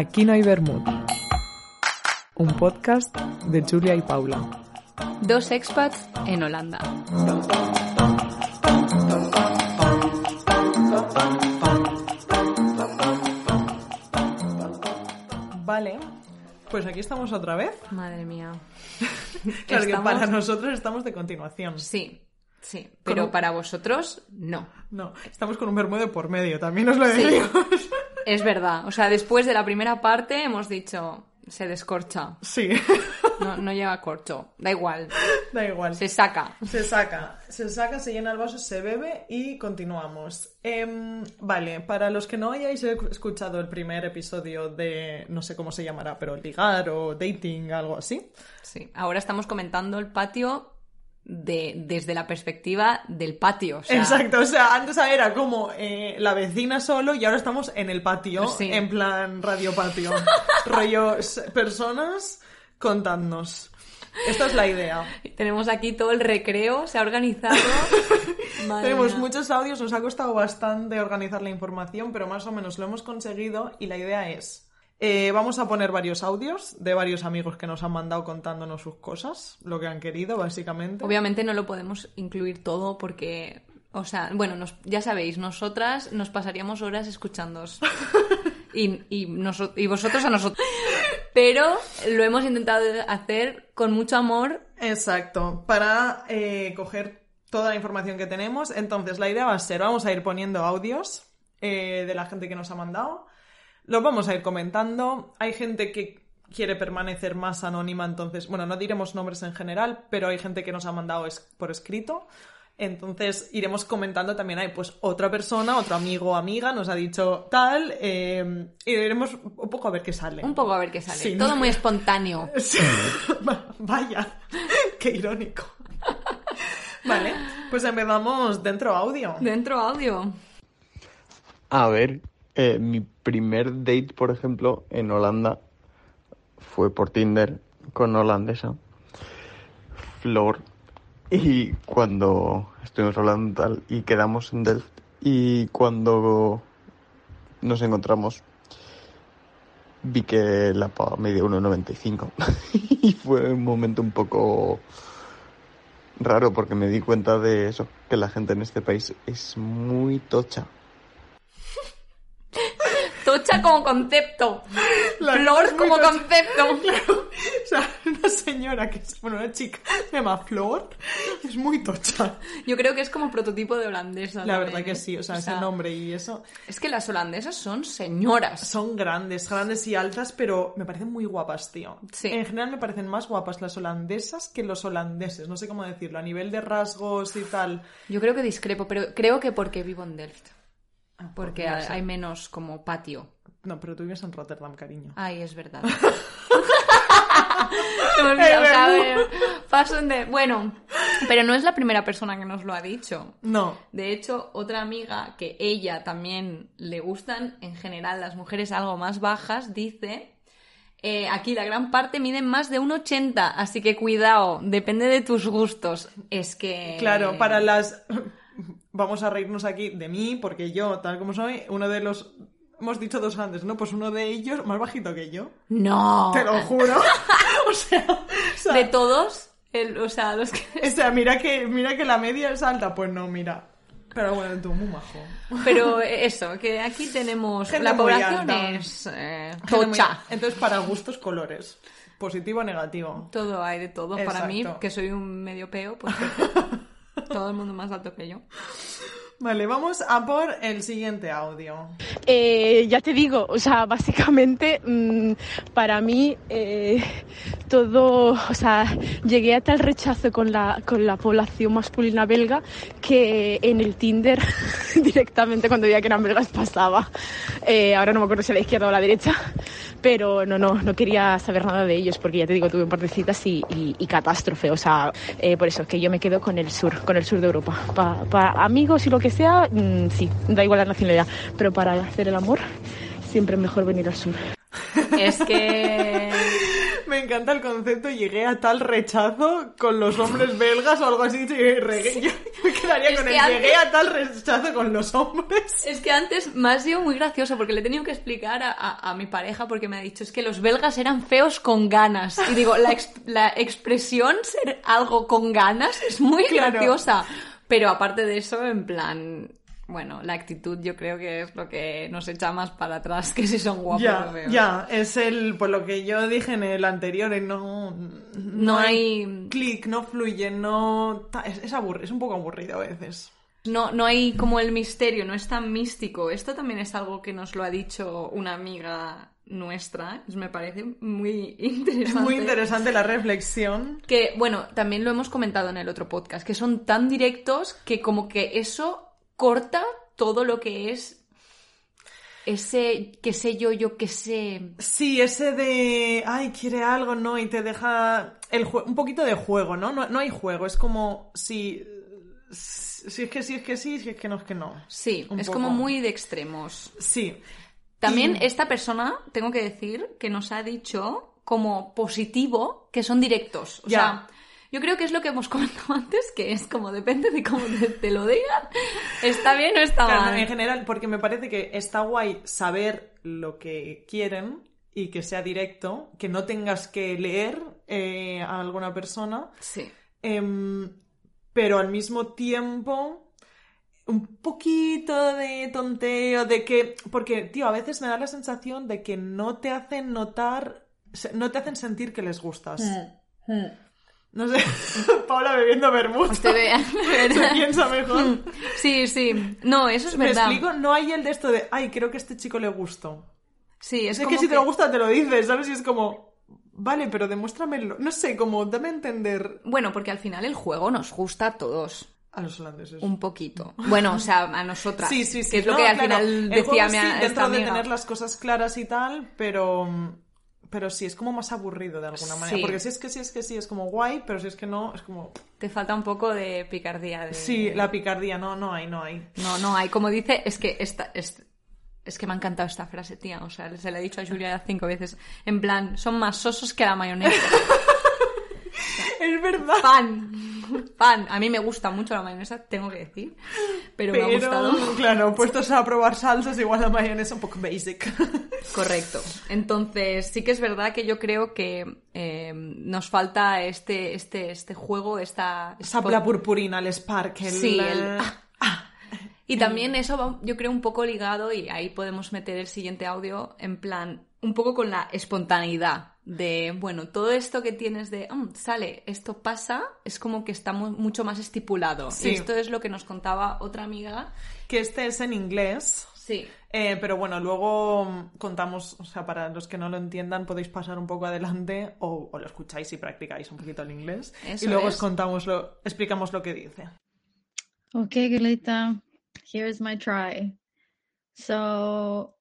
Aquí no hay Bermud. Un podcast de Julia y Paula. Dos expats en Holanda. Vale, pues aquí estamos otra vez. Madre mía. Claro que para nosotros estamos de continuación. Sí, sí. Pero para vosotros, no. No, estamos con un bermudo por medio, también os lo Sí. decimos. Es verdad. O sea, después de la primera parte hemos dicho, se descorcha. Sí, No, no lleva corcho. Da igual. da igual. Se saca. Se saca, se saca, se llena el vaso, se bebe y continuamos. Em, vale, para los que no hayáis escuchado el primer episodio de, no sé cómo se llamará, pero ligar o dating, algo así. Sí. Ahora estamos comentando el patio de, desde la perspectiva del patio. O sea, Exacto, o sea, antes era como eh, la vecina solo y ahora estamos en el patio, Sí. en plan radio patio. Rollo personas contadnos. Esta es la idea. Tenemos aquí todo el recreo, se ha organizado. Tenemos muchos audios, nos ha costado bastante organizar la información, pero más o menos lo hemos conseguido y la idea es, eh, vamos a poner varios audios de varios amigos que nos han mandado contándonos sus cosas, lo que han querido básicamente. Obviamente no lo podemos incluir todo porque, o sea, bueno, nos- ya sabéis, nosotras nos pasaríamos horas escuchándoos. Y, y, noso- y vosotros a nosotros. Pero lo hemos intentado hacer con mucho amor. Exacto, para eh, coger toda la información que tenemos. Entonces, la idea va a ser, vamos a ir poniendo audios eh, de la gente que nos ha mandado. Los vamos a ir comentando. Hay gente que quiere permanecer más anónima, entonces, bueno, no diremos nombres en general, pero hay gente que nos ha mandado es- por escrito. Entonces iremos comentando también, hay pues otra persona, otro amigo o amiga nos ha dicho tal, eh, y iremos un poco a ver qué sale. Un poco a ver qué sale. Sí, Todo ¿no? muy espontáneo. Sí. Vaya, qué irónico. Vale, pues empezamos dentro audio. Dentro audio. A ver, eh, mi primer date, por ejemplo, en Holanda fue por Tinder con holandesa, Flor, y cuando estuvimos hablando tal y quedamos en Delft y cuando nos encontramos vi que la paga media 1,95 y fue un momento un poco raro porque me di cuenta de eso, que la gente en este país es muy tocha. Tocha como concepto. La Flor como concepto. O sea, una señora que es, bueno, una chica se llama Flor, es muy tocha. Yo creo que es como prototipo de holandesa. La también, verdad que ¿eh? sí, o sea, ese nombre y eso. Es que las holandesas son señoras. Son grandes, grandes y altas, pero me parecen muy guapas, tío. Sí. En general me parecen más guapas las holandesas que los holandeses, no sé cómo decirlo, a nivel de rasgos y tal. Yo creo que discrepo, pero creo que porque vivo en Delft. Porque no hay hay menos como patio. No, pero tú vives en Rotterdam, cariño. Ay, es verdad. Se me olvidó, o sea, a ver, paso de... Bueno, pero no es la primera persona que nos lo ha dicho. No, De hecho, otra amiga que ella también le gustan en general las mujeres algo más bajas, dice, eh, aquí la gran parte miden más de 1,80, así que cuidado, depende de tus gustos. Es que... claro, para las... Vamos a reírnos aquí de mí, porque yo, tal como soy, uno de los... Hemos dicho dos grandes, ¿no? Pues uno de ellos más bajito que yo. No. Te lo juro. o sea, o sea, De todos, el- o sea, los que... o sea, mira que, mira que la media es alta. Pues no, mira. Pero bueno, tú muy majo. Pero eso, que aquí tenemos... Gente la población es eh, Gente muy- tocha. Entonces, para gustos, colores. Positivo o negativo. Todo hay de todo. Para mí, que soy un medio peo, pues todo el mundo más alto que yo. Vale, vamos a por el siguiente audio. Eh, ya te digo, o sea, básicamente mm, para mí eh, todo, o sea, llegué a tal rechazo con la, con la población masculina belga que en el Tinder directamente cuando veía que eran belgas pasaba. Eh, ahora no me acuerdo si a la izquierda o a la derecha, pero no, no, no quería saber nada de ellos porque ya te digo, tuve un par de citas y, y, y catástrofe, o sea, eh, por eso que yo me quedo con el sur, con el sur de Europa. Para amigos y lo que sea, mmm, sí, da igual la nacionalidad, pero para hacer el amor siempre es mejor venir al sur. Es que Me encanta el concepto, llegué a tal rechazo con los hombres belgas o algo así. Yo, yo me quedaría Es con que el antes- llegué a tal rechazo con los hombres. Es que antes me ha sido muy gracioso porque le he tenido que explicar a, a- a mi pareja porque me ha dicho es que los belgas eran feos con ganas. Y digo, la, ex- la expresión ser algo con ganas es muy Claro. graciosa. Pero aparte de eso, en plan, bueno, la actitud yo creo que es lo que nos echa más para atrás que si son guapos o Ya, feos. ya, es el, pues lo que yo dije en el anterior, en no, No hay- clic, no fluye, no, es, es, aburri- es un poco aburrido a veces. No, no hay como el misterio, no es tan místico. Esto también es algo que nos lo ha dicho una amiga nuestra. Me parece muy interesante. Es muy interesante la reflexión. Que, bueno, también lo hemos comentado en el otro podcast, que son tan directos que como que eso corta todo lo que es ese, qué sé yo, yo qué sé. Sí, ese de, ay, quiere algo, ¿no? Y te deja el un poquito de juego, ¿no? ¿no? No hay juego, es como si, si es que sí, es que sí, si es que no, es que no. Sí, Un es poco. como muy de extremos. Sí. También Y- esta persona, tengo que decir, que nos ha dicho como positivo que son directos. O Ya. sea, yo creo que es lo que hemos comentado antes, que es como depende de cómo te, te lo digan. ¿Está bien o está Claro, mal? en general, porque me parece que está guay saber lo que quieren y que sea directo, que no tengas que leer eh, a alguna persona, Sí. em, pero al mismo tiempo un poquito de tonteo, de que, porque, tío, a veces me da la sensación de que no te hacen notar, no te hacen sentir que les gustas. No sé, Paula bebiendo vermut. Se piensa mejor. Sí, sí. No, eso es ¿Me verdad. explico? No hay el de esto de, ay, creo que a este chico le gusto. Sí, es, Es, como que si te lo gusta, te lo dices, ¿sabes? Y es como, vale, pero demuéstramelo. No sé, como, dame a entender Bueno, porque al final el juego nos gusta a todos. A los holandeses. Un poquito. Bueno, o sea, a nosotras. Sí, sí, sí. Que es lo No, que al claro, final decía mi sí, esta dentro de amiga. tener las cosas claras y tal, pero pero sí, es como más aburrido de alguna manera. Sí. Porque si es que sí, es que sí, es como guay, pero si es que no, es como... Te falta un poco de picardía. De... Sí, la picardía, no, no hay, no hay. No, no hay. Como dice, es que esta, es, es que me ha encantado esta frase, tía. O sea, se la he dicho a Julia cinco veces. En plan, son más sosos que la mayonesa. Es verdad. Pan. Pan. A mí me gusta mucho la mayonesa, tengo que decir. Pero, me ha gustado. claro, puestos a probar salsas, igual la mayonesa un poco basic. Correcto. Entonces, sí que es verdad que yo creo que eh, nos falta este, este, este juego, esta... Esa la purpurina, el sparkle. Sí, la- el- ah, Y también eso va, yo creo, un poco ligado, y ahí podemos meter el siguiente audio, en plan, un poco con la espontaneidad de, bueno, todo esto que tienes de, "Mm, sale, esto pasa, es como que está mu- mucho más estipulado. Sí. Y esto es lo que nos contaba otra amiga. Que este es en inglés. Sí. Eh, pero bueno, luego mm, contamos, o sea, para los que no lo entiendan, podéis pasar un poco adelante o, o lo escucháis y practicáis un poquito el inglés. Eso y luego es. os contamos lo, explicamos lo que dice. Okay, Gulita, here's my try. So,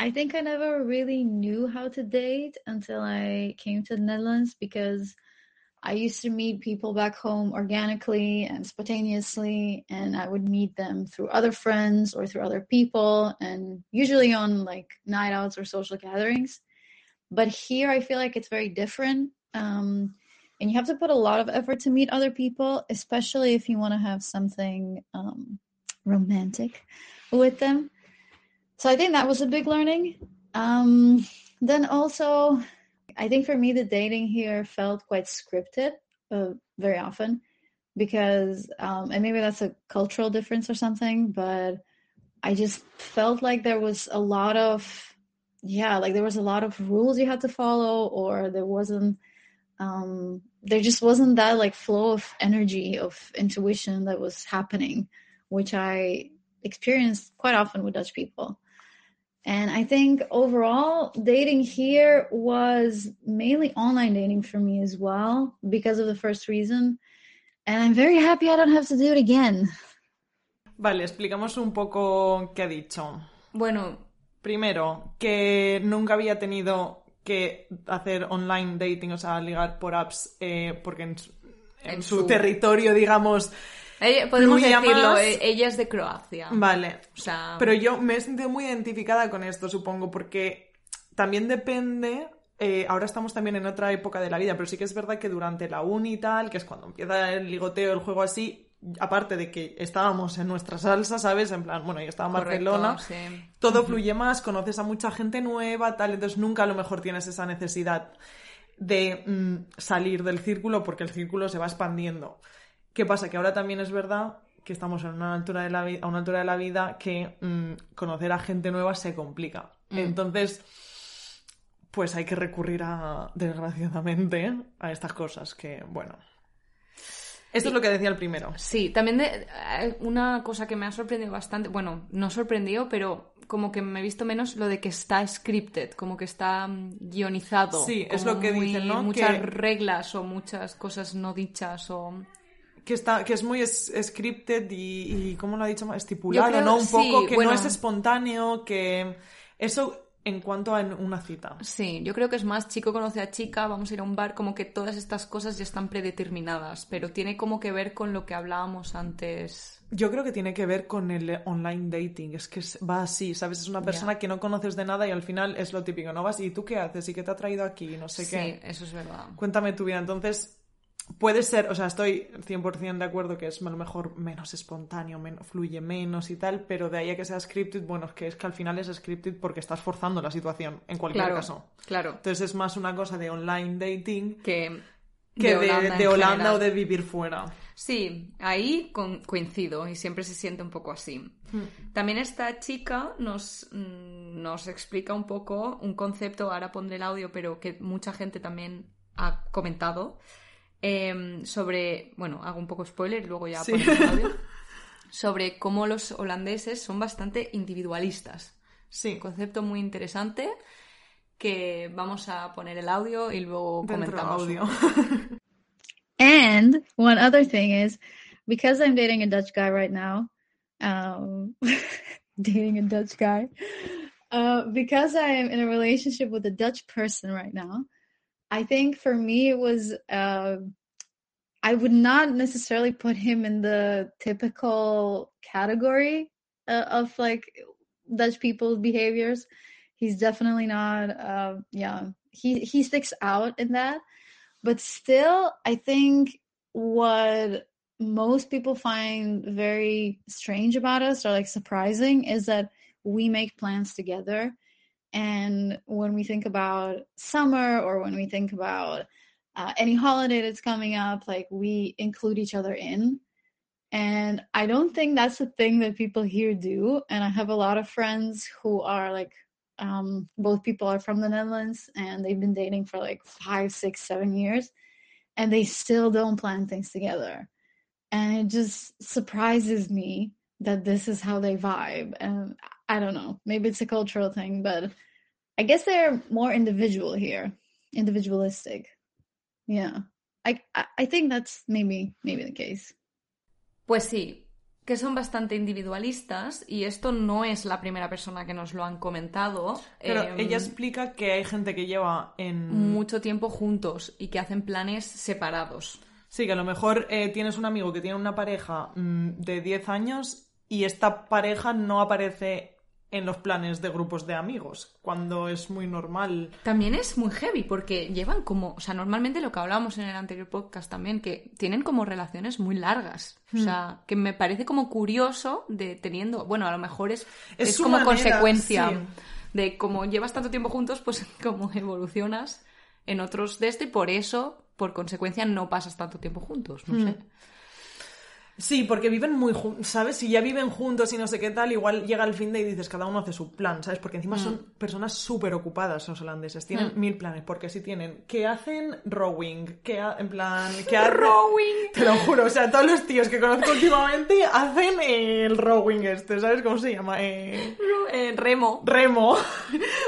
I think I never really knew how to date until I came to the Netherlands because I used to meet people back home organically and spontaneously, and I would meet them through other friends or through other people, and usually on like night outs or social gatherings. But here, I feel like it's very different. Um, and you have to put a lot of effort to meet other people, especially if you want to have something um, romantic with them. So I think that was a big learning. Um, then also, I think for me, the dating here felt quite scripted uh, very often because, um, and maybe that's a cultural difference or something, but I just felt like there was a lot of, yeah, like there was a lot of rules you had to follow, or there wasn't um there just wasn't that like flow of energy of intuition that was happening which i experienced quite often with dutch people And I think overall, dating here was mainly online dating for me as well because of the first reason. And I'm very happy I don't have to do it again. Vale, explicamos un poco qué ha dicho. Bueno, Primero, que nunca había tenido que hacer online dating, o sea, ligar por apps, eh, porque en, en En su, su- territorio, digamos, ella- podemos Fluía decirlo, más. e- ella es de Croacia. Vale. O sea, Pero yo me he sentido muy identificada con esto, supongo, porque también depende. eh, ahora estamos también en otra época de la vida, pero sí que es verdad que durante la uni y tal, que es cuando empieza el ligoteo, el juego así, aparte de que estábamos en nuestra salsa, ¿sabes? En plan, bueno, yo estaba en correcto, Barcelona, sí. todo fluye más, conoces a mucha gente nueva, tal, entonces nunca a lo mejor tienes esa necesidad de mm, salir del círculo porque el círculo se va expandiendo. ¿Qué pasa? Que ahora también es verdad que estamos en una altura de la a una altura de la vida que mm, conocer a gente nueva se complica. Mm. Entonces, pues hay que recurrir a, desgraciadamente, a estas cosas que, bueno. Esto es lo que decía el primero. Sí, también de, eh, una cosa que me ha sorprendido bastante, bueno, no sorprendido, pero como que me he visto menos lo de que está scripted, como que está mm, guionizado. Sí, es lo que muy- dicen, ¿no? Muchas Que- reglas o muchas cosas no dichas o... Que, está, que es muy es- scripted y, y, ¿cómo lo ha dicho? Estipulado, creo- ¿no? Un sí, poco que bueno. no es espontáneo, que eso en cuanto a una cita. Sí, yo creo que es más chico conoce a chica, vamos a ir a un bar, como que todas estas cosas ya están predeterminadas, pero tiene como que ver con lo que hablábamos antes. Yo creo que tiene que ver con el online dating, es que va así, ¿sabes? Es una persona que no conoces de nada y al final es lo típico, ¿no? Vas y tú qué haces y qué te ha traído aquí, no sé sí, qué. eso es verdad. Cuéntame tu vida. Entonces, puede ser, o sea, estoy 100% de acuerdo que es a lo mejor menos espontáneo, men- fluye menos y tal, pero de ahí a que sea scripted, bueno, es que es que al final es scripted porque estás forzando la situación, en cualquier Claro, caso. claro. Entonces es más una cosa de online dating Que, que de, Holanda de o de vivir fuera. Sí, ahí con- coincido y siempre se siente un poco así. También esta chica nos, mm, nos explica un poco un concepto, ahora pondré el audio, pero que mucha gente también ha comentado, em, sobre, bueno, hago un poco spoiler y luego ya Sí. audio, sobre cómo los holandeses son bastante individualistas. Sí, Un concepto muy interesante que vamos a poner el audio y luego dentro comentamos. audio. And one other thing is because I'm dating a Dutch guy right now, um, dating a Dutch guy, uh, because I am in a relationship with a Dutch person right now, I think for me it was, uh, I would not necessarily put him in the typical category uh, of like Dutch people's behaviors. He's definitely not, uh, yeah, he, he sticks out in that but still i think what most people find very strange about us or like surprising is that we make plans together and when we think about summer or when we think about uh, any holiday that's coming up like we include each other in and i don't think that's a thing that people here do and i have a lot of friends who are like um, both people are from the Netherlands and they've been dating for like five, six, seven years, and they still don't plan things together. And it just surprises me that this is how they vibe. And I don't know, maybe it's a cultural thing, but I guess they're more individual here, individualistic. Yeah, I I, think that's maybe maybe the case. Pues sí, que son bastante individualistas y esto no es la primera persona que nos lo han comentado. Pero Em, ella explica que hay gente que lleva en... mucho tiempo juntos y que hacen planes separados. Sí, que a lo mejor eh, tienes un amigo que tiene una pareja mm, de 10 años y esta pareja no aparece en los planes de grupos de amigos, cuando es muy normal. También es muy heavy porque llevan como, o sea, normalmente lo que hablábamos en el anterior podcast también, que tienen como relaciones muy largas. O sea, que me parece como curioso de teniendo, bueno, a lo mejor es, Es es, como manera, consecuencia sí. de como llevas tanto tiempo juntos, pues como evolucionas en otros de esto y por eso, por consecuencia, no pasas tanto tiempo juntos, no sé. Sí, porque viven muy juntos, ¿sabes? Si ya viven juntos y no sé qué tal, igual llega el fin de y dices, cada uno hace su plan, ¿sabes? Porque encima son personas súper ocupadas los holandeses, tienen mil planes, porque si tienen, que hacen rowing, que ha- en plan, que hacen... Rowing. Te lo juro, o sea, todos los tíos que conozco últimamente hacen el rowing este, ¿sabes cómo se llama? Eh, eh, remo. Remo.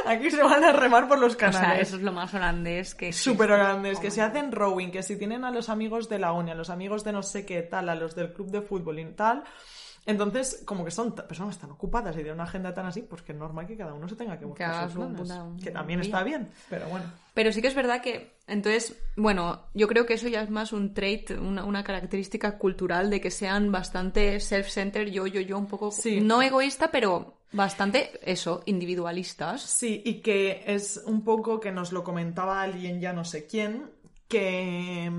Aquí se van a remar por los O sea, canales. eso es lo más holandés que. Súper grandes, que se hacen rowing, que si tienen a los amigos de la uni, a los amigos de no sé qué tal, a los del club de fútbol y tal, entonces como que son personas tan ocupadas y tienen una agenda tan así, pues que es normal que cada uno se tenga que buscar sus puta que también está bien, pero bueno. Pero sí que es verdad que, entonces, bueno, yo creo que eso ya es más un trait, una, una característica cultural de que sean bastante self-centered, yo, yo, yo, un poco, Sí. no egoísta, pero bastante, eso, individualistas. Sí, y que es un poco que nos lo comentaba alguien, ya no sé quién, que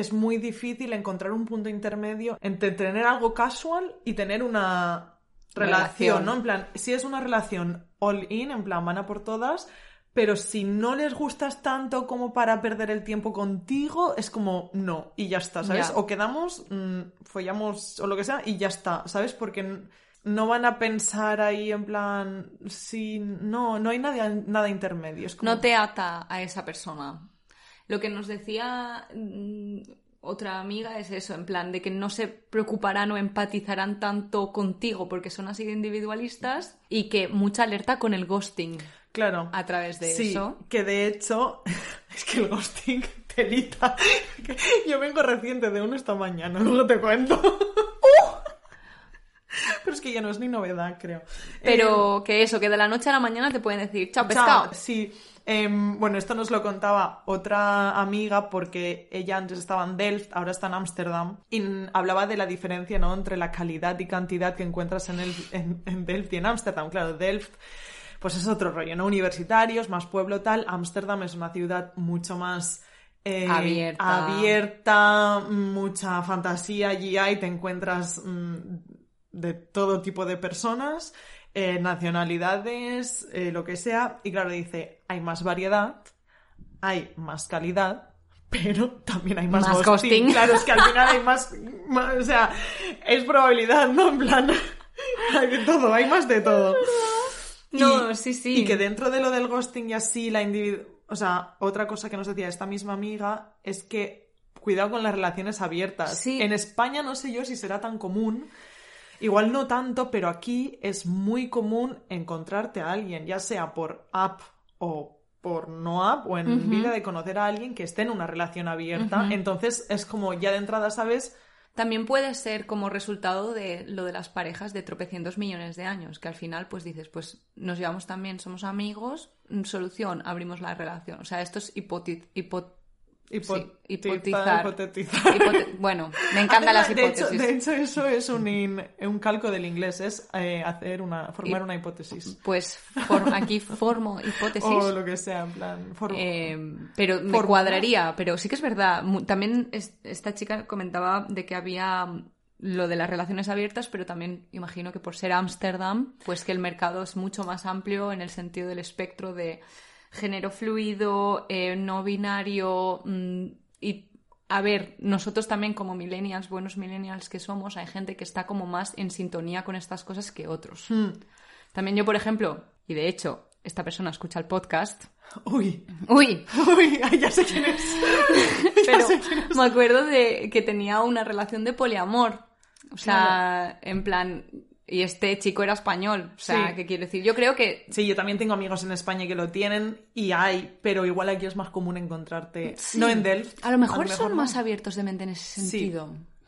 es muy difícil encontrar un punto intermedio entre tener algo casual y tener una relación, Relación. ¿no? En plan, si es una relación all in, en plan, van a por todas, pero si no les gustas tanto como para perder el tiempo contigo, es como no, y ya está, ¿sabes? O quedamos, mm, follamos o lo que sea, y ya está, ¿sabes? Porque no van a pensar ahí en plan, si no, no hay nada, nada intermedio. Es como... No te ata a esa persona. Lo que nos decía mm, otra amiga es eso, en plan, de que no se preocuparán o empatizarán tanto contigo porque son así de individualistas y que mucha alerta con el ghosting Claro. a través de sí, eso. que de hecho, es que el ghosting telita. Yo vengo reciente de uno esta mañana, luego te cuento. Pero es que ya no es ni novedad, creo. Pero que eso, que de la noche a la mañana te pueden decir, chao, Chao. pescado. Sí. Em, bueno, esto nos lo contaba otra amiga porque ella antes estaba en Delft, ahora está en Ámsterdam, y hablaba de la diferencia ¿no? entre la calidad y cantidad que encuentras en, el, en, en Delft y en Ámsterdam. Claro, Delft pues es otro rollo, ¿no? Universitarios, más pueblo tal. Ámsterdam es una ciudad mucho más... eh, Abierta. abierta, mucha fantasía allí hay, te encuentras mm, de todo tipo de personas, eh, nacionalidades, eh, lo que sea. Y claro, dice, hay más variedad, hay más calidad, pero también hay más, Más. Claro, es que al final hay más, más- o sea, es probabilidad, ¿no? En plan, hay de todo, hay más de todo. No, Y- sí, sí. Y que dentro de lo del ghosting y así, la individu... O sea, otra cosa que nos decía esta misma amiga es que cuidado con las relaciones abiertas. Sí. En España no sé yo si será tan común. Igual no tanto, pero aquí es muy común encontrarte a alguien, ya sea por app o por no app o en vida de conocer a alguien que esté en una relación abierta. Entonces es como ya de entrada sabes También puede ser como resultado de lo de las parejas de tropecientos millones de años, que al final pues dices, pues nos llevamos tan bien, somos amigos, solución, abrimos la relación. O sea, esto es hipoti- hipo- hipotizar. hipotetizar. hipote- bueno, me encantan las de hecho, hipótesis. de hecho, eso es un, in- un calco del inglés, es eh, hacer una, formar una hipótesis. Pues for- aquí formo hipótesis. O lo que sea, en plan. Eh, pero me cuadraría, pero sí que es verdad. También es- esta chica comentaba de que había lo de las relaciones abiertas, pero también imagino que por ser Ámsterdam, pues que el mercado es mucho más amplio en el sentido del espectro de género fluido, eh, no binario mm, y a ver, nosotros también como millennials, buenos millennials que somos, hay gente que está como más en sintonía con estas cosas que otros. Hmm. También yo, por ejemplo, y de hecho, esta persona escucha el podcast. Uy, Uy, uy, ya sé quién es. Pero sé quién es. me acuerdo de que tenía una relación de poliamor. O sea, en plan, y este chico era español. O sea, Sí. ¿qué quiere decir? Yo creo que Sí, yo también tengo amigos en España que lo tienen y hay, pero igual aquí es más común encontrarte. No en Delft. a lo mejor, son no. más abiertos de mente en ese Sí.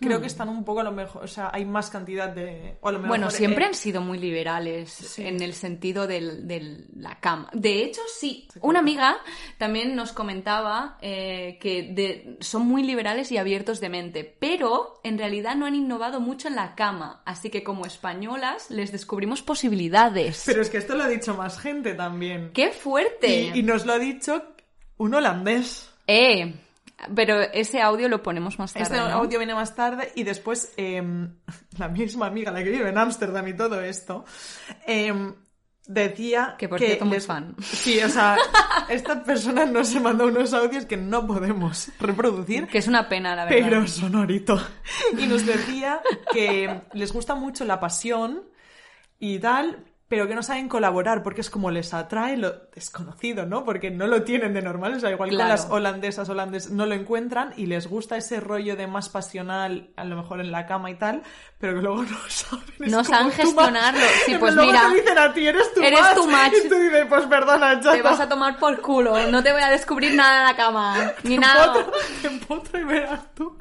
Creo Hmm. que están un poco a lo mejor, o sea, hay más cantidad de... o a lo mejor, Bueno, siempre eh, han sido muy liberales en el sentido del- de la cama. De hecho, sí. Una amiga también nos comentaba eh, que de- son muy liberales y abiertos de mente, pero en realidad no han innovado mucho en la cama. Así que como españolas les descubrimos posibilidades. Pero es que esto lo ha dicho más gente también. ¡Qué fuerte! Y, y nos lo ha dicho un holandés. Eh, pero ese audio lo ponemos más tarde. Este ¿no? audio viene más tarde y después em, la misma amiga, la que vive en Ámsterdam y todo esto, em, decía Que, por cierto, muy les- fan. Sí, o sea, esta persona nos mandó unos audios que no podemos reproducir, Que es una pena, la verdad. pero sonorito. Y nos decía que les gusta mucho la pasión y tal, pero que no saben colaborar porque es como les atrae lo desconocido, ¿no? Porque no lo tienen de normal, o sea, igual Claro. las holandesas, holandes no lo encuentran y les gusta ese rollo de más pasional, a lo mejor en la cama y tal, pero que luego no saben. es No saben gestionarlo. Sí, pues luego mira, te dicen a ti, eres tu eres too much. Y tú dices, pues perdona, chato. Te vas a tomar por culo, no te voy a descubrir nada en la cama, ni nada. Empotro- Te empotro y verás tú.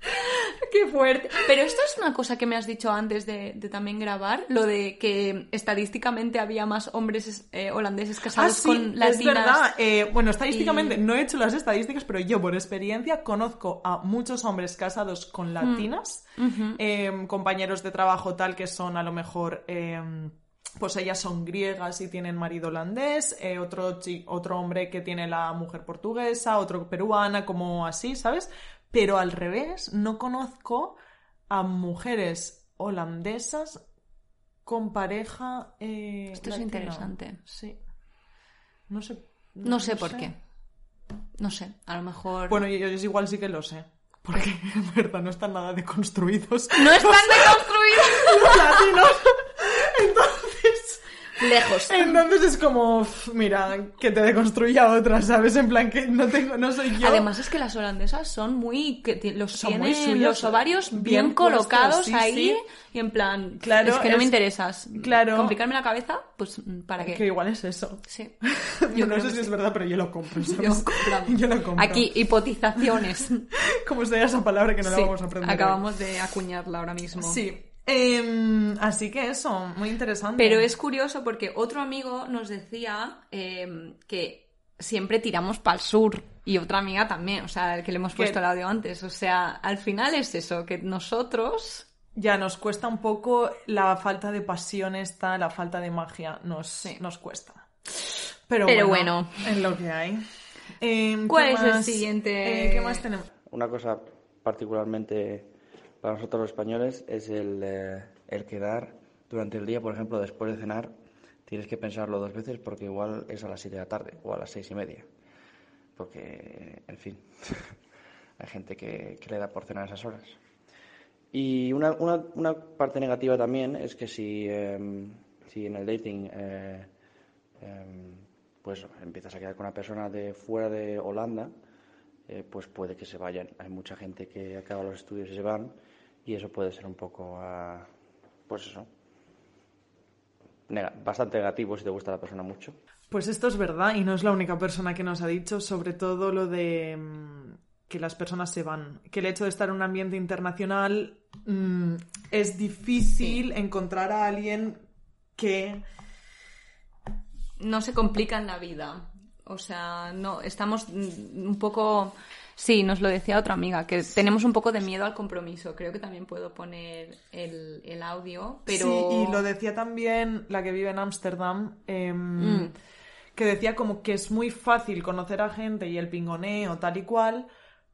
Qué fuerte. Pero esto es una cosa que me has dicho antes de, de también grabar, lo de que estadísticamente había más hombres eh, holandeses Ah, casados sí, con latinas. es verdad. Eh, bueno, estadísticamente y- no he hecho las estadísticas, pero yo por experiencia conozco a muchos hombres casados Mm. con latinas, eh, compañeros de trabajo tal que son a lo mejor... eh, pues ellas son griegas y tienen marido holandés, eh, otro, otro hombre que tiene la mujer portuguesa, otro peruana, como así, ¿sabes? Pero al revés, no conozco a mujeres holandesas con pareja. eh, Esto es interesante. Sí. No sé. No sé por qué. No sé, a lo mejor... Bueno, yo, yo igual sí que lo sé. Porque en verdad no están nada deconstruidos. ¡No están deconstruidos! los latinos. Lejos. Entonces es como, "Uf, mira, que te deconstruya otra, ¿sabes? En plan que no tengo, no soy yo. Además es que las holandesas son muy... que los Son tienen muy suyas, los ovarios bien, bien puestos, colocados sí, ahí sí. y en plan... Claro, es que no me es- interesas. claro. ¿Complicarme la cabeza? Pues ¿para qué? Que igual es eso. Sí. Yo no sé si es sí. verdad, pero yo lo compro, ¿sabes? Yo. Yo lo compro. Aquí, hipotizaciones. Como sea esa palabra que no la vamos a aprender. hoy. acabamos de acuñarla ahora mismo. Sí. Em, así que eso, muy interesante. Pero es curioso porque otro amigo nos decía eh, que siempre tiramos para el sur y otra amiga también, o sea, el que le hemos Que- puesto el audio antes. O sea, al final es eso, que nosotros... Ya nos cuesta un poco la falta de pasión esta, la falta de magia, nos, Sí. nos cuesta. Pero, Pero bueno, bueno. es lo que hay. Em, ¿Cuál ¿qué es el siguiente? Eh, ¿Qué más tenemos? Una cosa particularmente para nosotros los españoles es el, eh, el quedar durante el día, por ejemplo, después de cenar, tienes que pensarlo dos veces porque igual es a las 7 de la tarde o a las seis y media. Porque, en fin, hay gente que, que le da por cenar esas horas. Y una, una, una parte negativa también es que si, em, si en el dating eh, em, pues empiezas a quedar con una persona de fuera de Holanda, eh, pues puede que se vayan. Hay mucha gente que acaba los estudios y se van y eso puede ser un poco, ah, pues eso, bastante negativo si te gusta la persona mucho. Pues esto es verdad y no es la única persona que nos ha dicho, sobre todo lo de mm, que las personas se van. Que el hecho de estar en un ambiente internacional mm, es difícil encontrar a alguien que no se complican la vida. O sea, no, estamos mm, un poco... Sí, nos lo decía otra amiga, que tenemos un poco de miedo al compromiso. Creo que también puedo poner el, el audio, pero... Sí, y lo decía también la que vive en Ámsterdam, em, Mm. que decía como que es muy fácil conocer a gente y el pingoneo tal y cual,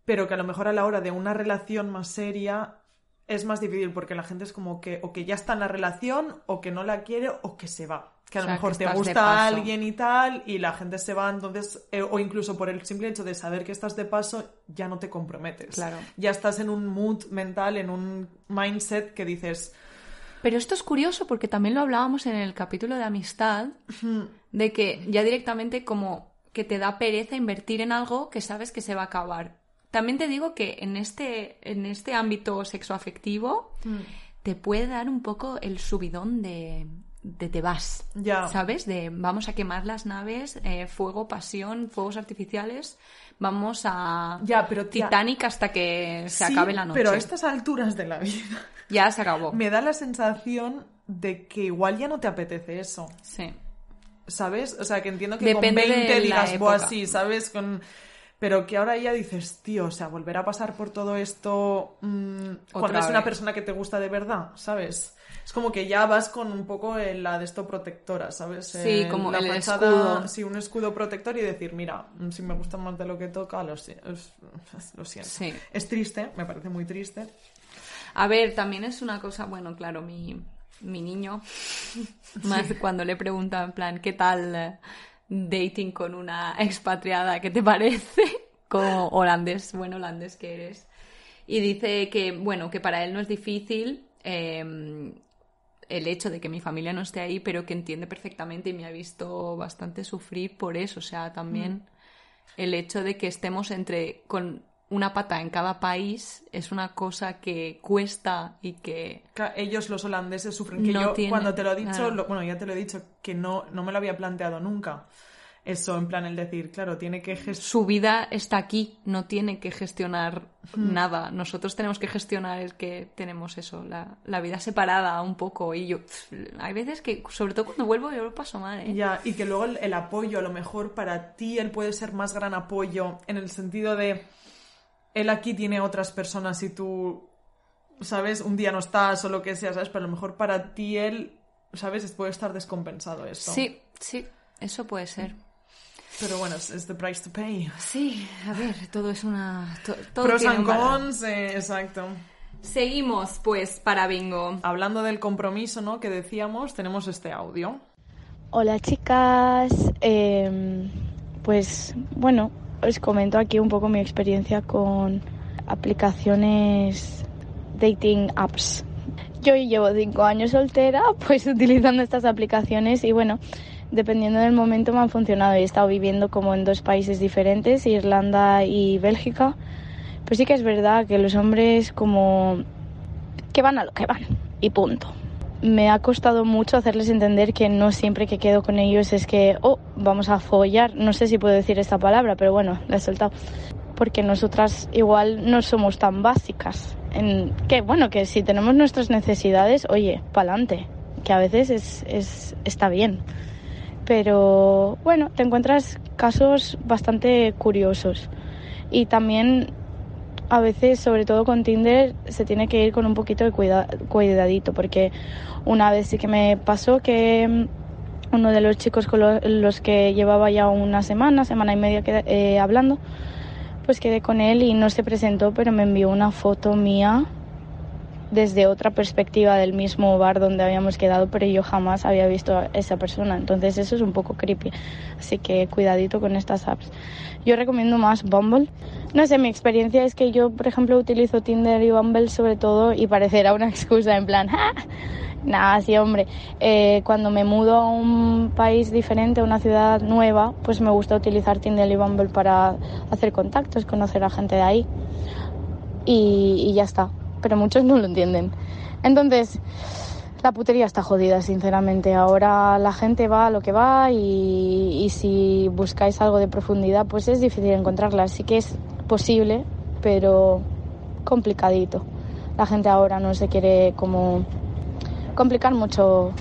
pero que a lo mejor a la hora de una relación más seria es más difícil porque la gente es como que o que ya está en la relación o que no la quiere o que se va. Que a O lo mejor te gusta alguien y tal y la gente se va, entonces, eh, o incluso por el simple hecho de saber que estás de paso, ya no te comprometes. Claro. Ya estás en un mood mental, en un mindset que dices, Pero esto es curioso porque también lo hablábamos en el capítulo de amistad, de que ya directamente como que te da pereza invertir en algo que sabes que se va a acabar. También te digo que en este, en este ámbito sexoafectivo te puede dar un poco el subidón de, de te vas, Ya. ¿sabes? De vamos a quemar las naves, eh, fuego, pasión, fuegos artificiales, vamos a Ya, pero tía, Titanic hasta que se Sí, acabe la noche. Pero a estas alturas de la vida Ya se acabó. me da la sensación de que igual ya no te apetece eso, Sí. ¿sabes? O sea, que entiendo que Depende con 20 de la digas, "Buah, época". sí, ¿sabes? Con... Pero que ahora ya dices, tío, o sea, volver a pasar por todo esto mm, cuando es una persona que te gusta de verdad, ¿sabes? Es como que ya vas con un poco el- la de esto protectora, ¿sabes? Sí, como la el fachada, escudo. Sí, un escudo protector y decir, mira, mm, si me gusta más de lo que toca, lo, lo siento. Sí. Es triste, me parece muy triste. A ver, también es una cosa, bueno, claro, mi, mi niño, más cuando le pregunta en plan, ¿qué tal dating con una expatriada? ¿Qué te parece? Como holandés, buen holandés que eres. Y dice que, bueno, que para él no es difícil eh, el hecho de que mi familia no esté ahí, pero que entiende perfectamente y me ha visto bastante sufrir por eso. O sea, también Mm. el hecho de que estemos entre con una pata en cada país es una cosa que cuesta y que Ellos, los holandeses, sufren. Que No yo, tiene- cuando te lo he dicho, claro. lo- bueno, ya te lo he dicho, que no, no me lo había planteado nunca. Eso, en plan, el decir, claro, tiene que gestionar. su vida está aquí, no tiene que gestionar Mm. nada. Nosotros tenemos que gestionar el que tenemos eso, la, la vida separada un poco. Y yo, hay veces que, sobre todo cuando vuelvo, yo lo paso mal, ¿eh? Ya, y que luego el, el apoyo, a lo mejor para ti, él puede ser más gran apoyo en el sentido de. Él aquí tiene otras personas y tú, ¿sabes? Un día no estás o lo que sea, ¿sabes? Pero a lo mejor para ti, él, ¿sabes? Puede estar descompensado esto. Sí, sí, eso puede ser. Pero bueno, es, the price to pay. Sí, a ver, todo es una... to- todo Pros and cons, eh, exacto. Seguimos, pues, para bingo. Hablando del compromiso, ¿no? Que decíamos, tenemos este audio. Hola chicas, Em, pues bueno, os comento aquí un poco mi experiencia con aplicaciones dating apps. Yo llevo cinco años soltera, pues utilizando estas aplicaciones y bueno, dependiendo del momento me han funcionado. He estado viviendo como en dos países diferentes, Irlanda y Bélgica. Pues sí que es verdad que los hombres como que van a lo que van y punto. Me ha costado mucho hacerles entender que no siempre que quedo con ellos es que, oh, vamos a follar. No sé si puedo decir esta palabra, pero bueno, la he soltado. Porque nosotras igual no somos tan básicas. En que, bueno, que si tenemos nuestras necesidades, oye, pa'lante. Que a veces es, es, está bien. Pero bueno, te encuentras casos bastante curiosos. Y también a veces, sobre todo con Tinder, se tiene que ir con un poquito de cuida- cuidadito, porque una vez sí que me pasó que mm, uno de los chicos con lo- los que llevaba ya una semana, semana y media eh, hablando, pues quedé con él y no se presentó, pero me envió una foto mía desde otra perspectiva del mismo bar donde habíamos quedado, pero yo jamás había visto a esa persona. Entonces eso es un poco creepy. Así que cuidadito con estas apps. Yo recomiendo más Bumble. No sé, mi experiencia es que yo, por ejemplo, utilizo Tinder y Bumble sobre todo y parecerá una excusa en plan, ¡ah! Nada, sí, hombre. Eh, cuando me mudo a un país diferente, a una ciudad nueva, pues me gusta utilizar Tinder y Bumble para hacer contactos, conocer a gente de ahí y, y ya está. Pero muchos no lo entienden. Entonces, la putería está jodida, sinceramente. Ahora la gente va a lo que va y, si buscáis algo de profundidad, pues es difícil encontrarla. Sí que es posible, pero complicadito. La gente ahora no se quiere como complicar mucho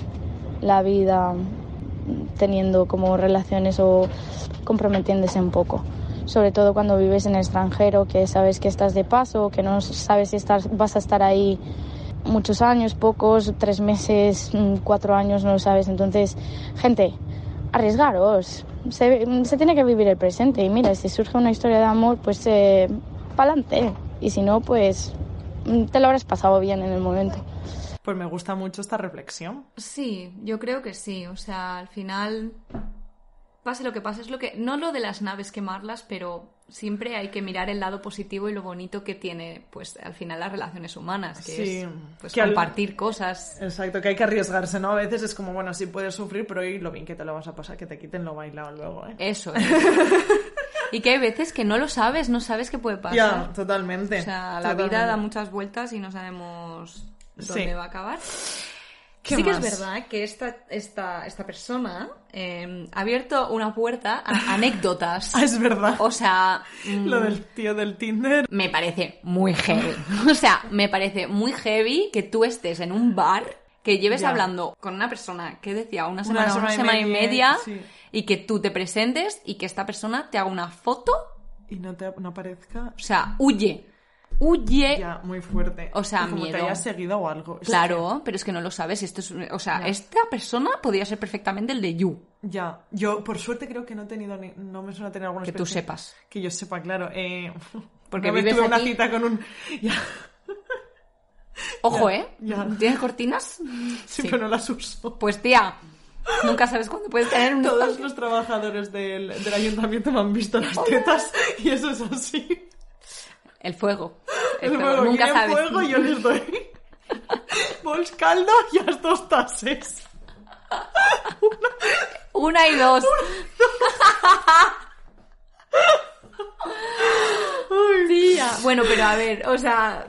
la vida teniendo como relaciones o comprometiéndose un poco. Sobre todo cuando vives en el extranjero, que sabes que estás de paso, que no sabes si estás, vas a estar ahí muchos años, pocos, tres meses, mm, cuatro años, no lo sabes. Entonces, gente, arriesgaros. Se, se tiene que vivir el presente. Y mira, si surge una historia de amor, pues eh, pa'lante. Y si no, pues mm, te lo habrás pasado bien en el momento. Pues me gusta mucho esta reflexión. Sí, yo creo que sí. O sea, al final, pase lo que pase, es lo que. No lo de las naves quemarlas, pero siempre hay que mirar el lado positivo y lo bonito que tiene, pues al final las relaciones humanas, que Sí, es pues, que al- compartir cosas. Exacto, que hay que arriesgarse, ¿no? A veces es como, bueno, sí puedes sufrir, pero hoy lo bien que te lo vas a pasar, que te quiten lo bailado luego, ¿eh? Eso es. y que hay veces que no lo sabes, no sabes qué puede pasar. Ya, totalmente. O sea, la vida Totalmente. da muchas vueltas y no sabemos dónde Sí. va a acabar. ¿Qué sí que es verdad que esta, esta, esta persona eh, ha abierto una puerta a anécdotas. Ah, es verdad. O sea, mm, Lo del tío del Tinder. me parece muy heavy. O sea, me parece muy heavy que tú estés en un bar, que lleves Ya. hablando con una persona que decía una semana, una semana y semana y media, media, sí. y que tú te presentes y que esta persona te haga una foto. Y no te no aparezca. O sea, huye. Huye. Ya, muy fuerte. O sea, como te miedo. hayas seguido o algo. Es Claro, pero es que no lo sabes. Esto es, o sea, Ya. esta persona podría ser perfectamente el de You. Ya. Yo, por suerte, creo que no he tenido ni... No me suena tener alguna Que tú sepas. Que yo sepa, claro. Eh... Porque vives tuve una cita con un... Ya. Ojo, Ya, ¿eh? ya. ¿Tienes cortinas? Sí, pero no las uso. Pues tía, nunca sabes cuándo puedes tener un... Todos los trabajadores del, del ayuntamiento me han visto las tetas y eso es así. El fuego. El, El fuego. fuego, Nunca sabes. fuego yo les doy. bols caldo y las dos tases. Una y dos. Tía. Bueno, pero a ver, o sea,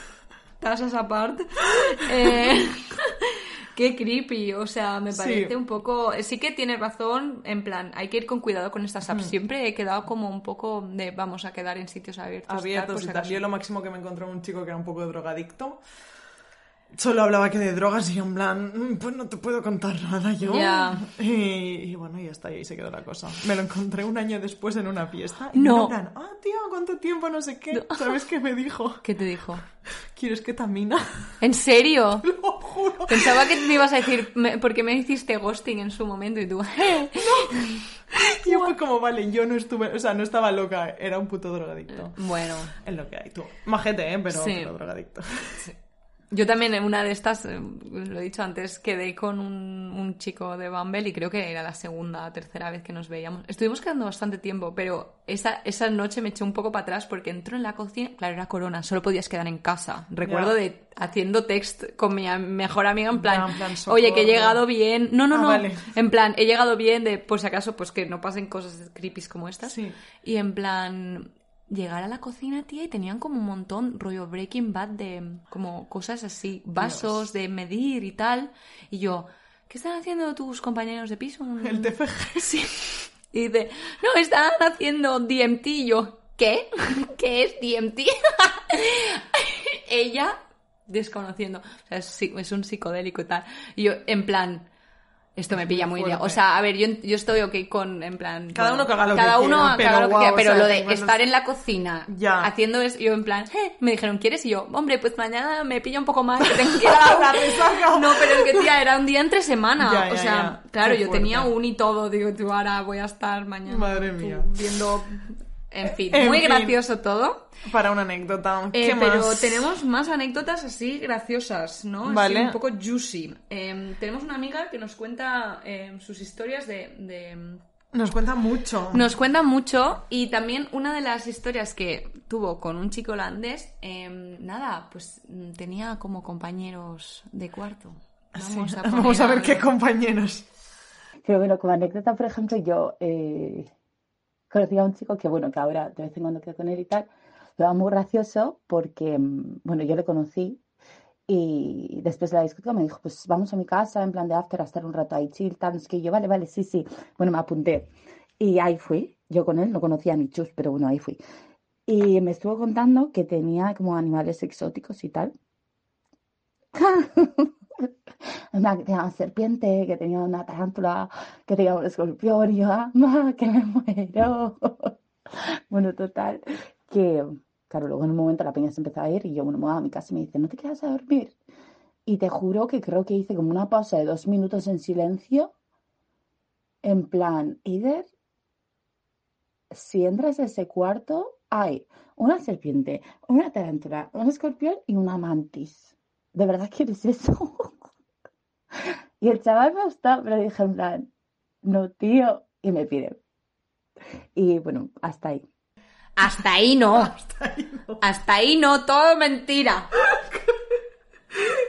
tasas aparte. Eh, qué creepy, o sea, me parece Sí. un poco... Sí que tienes razón, en plan, hay que ir con cuidado con estas apps. Siempre he quedado como un poco de vamos a quedar en sitios abiertos. tal, abiertos y si tal. Yo lo máximo que me encontré un chico que era un poco drogadicto. Solo hablaba que de drogas y yo en plan, "Mm, pues no te puedo contar nada yo. Ya. Y, y bueno, ya está, y ahí se quedó la cosa. Me lo encontré un año después en una fiesta. Y No. ah, tío, ¿cuánto tiempo? No sé qué. ¿Sabes qué me dijo? ¿Qué te dijo? ¿Quieres ketamina? ¿En serio? Lo juro. Pensaba que me ibas a decir, me- porque me hiciste ghosting en su momento y tú... Y yo fue como, vale, yo no estuve, o sea, no estaba loca, era un puto drogadicto. Bueno, Es lo que hay, tú. Majete, ¿eh? Pero, Sí. pero drogadicto. Yo también en una de estas, eh, lo he dicho antes, quedé con un, un chico de Bumble y creo que era la segunda o tercera vez que nos veíamos. Estuvimos quedando bastante tiempo, pero esa, esa noche me eché un poco para atrás porque entró en la cocina, claro, era corona, solo podías quedar en casa. Recuerdo de haciendo text con mi mejor amiga en plan, Ya, en plan, oye, que he socorro". llegado bien. No, no, Ah, no. vale. En plan, he llegado bien de, por si acaso, pues que no pasen cosas creepy como estas. Sí. Y en plan, llegar a la cocina, tía, y tenían como un montón, rollo Breaking Bad, de como cosas así, vasos de medir y tal. Y yo, ¿qué están haciendo tus compañeros de piso? El TFG. Sí. Y dice, no, están haciendo DMT. Y yo, ¿qué? ¿Qué es DMT? Ella, desconociendo. O sea, es un psicodélico y tal. Y yo, en plan, esto me pilla muy bien. O sea, a ver, yo, yo estoy ok con, en plan... Cada uno que haga lo cada que uno quiera, que pero lo que guau, quiera, o pero sea, lo de estar en la cocina Ya. haciendo eso, yo en plan, "Eh", me dijeron, ¿quieres? Y yo, hombre, pues mañana me pilla un poco más, que tengo que ir a La resaca. No, pero es que, tía, era un día entre semana. Ya, ya, o sea, claro, Qué yo tenía un y todo. Digo, tú ahora voy a estar mañana. Madre mía. Viendo. En fin, En muy fin. gracioso todo. Para una anécdota. Eh, ¿Qué pero más? tenemos más anécdotas así graciosas, ¿no? Así Vale. un poco juicy. Eh, tenemos una amiga que nos cuenta eh, sus historias de- de Nos cuenta mucho. nos cuenta mucho y también una de las historias que tuvo con un chico holandés, eh, nada, pues mm, tenía como compañeros de cuarto. Sí, Vamos a, Vamos a ver qué compañeros. Pero bueno, como anécdota, por ejemplo, yo eh, conocí a un chico que, bueno, que ahora de vez en cuando quedo con él y tal. Lo va muy gracioso porque, mm, bueno, yo le conocí y después de la discoteca me dijo, pues vamos a mi casa en plan de after a estar un rato ahí chill, tal, no sé qué. Y yo, vale, vale, sí, sí. Bueno, me apunté. Y ahí fui. Yo con él no conocía ni chus, pero bueno, ahí fui. Y me estuvo contando que tenía como animales exóticos y tal. Plan, que tenía una serpiente, que tenía una tarántula, que tenía un escorpión, y yo, ¡ama, que me muero! Bueno, total, que, claro, luego en un momento la peña se empezó a ir y yo, bueno, me voy a mi casa y me dice, ¿no te quedas a dormir? Y te juro que creo que hice como una pausa de dos minutos en silencio, en plan, Ider, si entras a ese cuarto, hay una serpiente, una tarántula, un escorpión y una mantis. ¿De verdad quieres eso? Y el chaval me gustó, pero dije en plan, no, tío, y me pide. Y bueno, hasta ahí. Hasta ahí no. Hasta ahí no, todo mentira.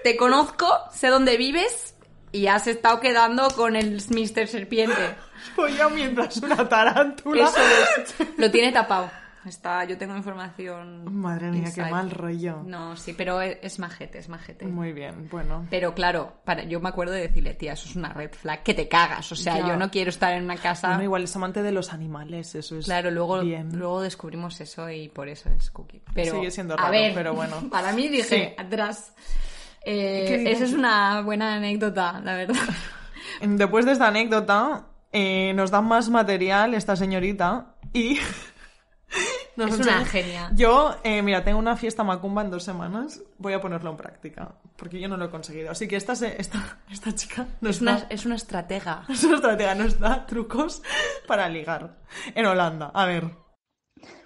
Te conozco, sé dónde vives y has estado quedando con el Mr. Serpiente. Follado mientras una tarántula. Eso es. Lo tiene tapado. Está, yo tengo información. Madre mía, qué mal rollo. No, sí, pero es, es majete, es majete. Muy bien, bueno. Pero claro, para, yo me acuerdo de decirle, tía, eso es una red flag, que te cagas. O sea, Ya. yo no quiero estar en una casa. Bueno, igual es amante de los animales, eso es Claro, luego, bien. luego descubrimos eso y por eso es cookie. Pero, Sigue siendo a raro, ver, pero bueno. Para mí dije, Sí. atrás. Eh, esa es una buena anécdota, la verdad. Después de esta anécdota, eh, nos dan más material esta señorita y... nos Es una genia. Yo, eh, mira, tengo una fiesta macumba en dos semanas. Voy a ponerlo en práctica, porque yo no lo he conseguido. Así que esta, se- esta, esta chica nos Es una, es una estratega. es una estratega, nos da trucos para ligar. En Holanda, a ver.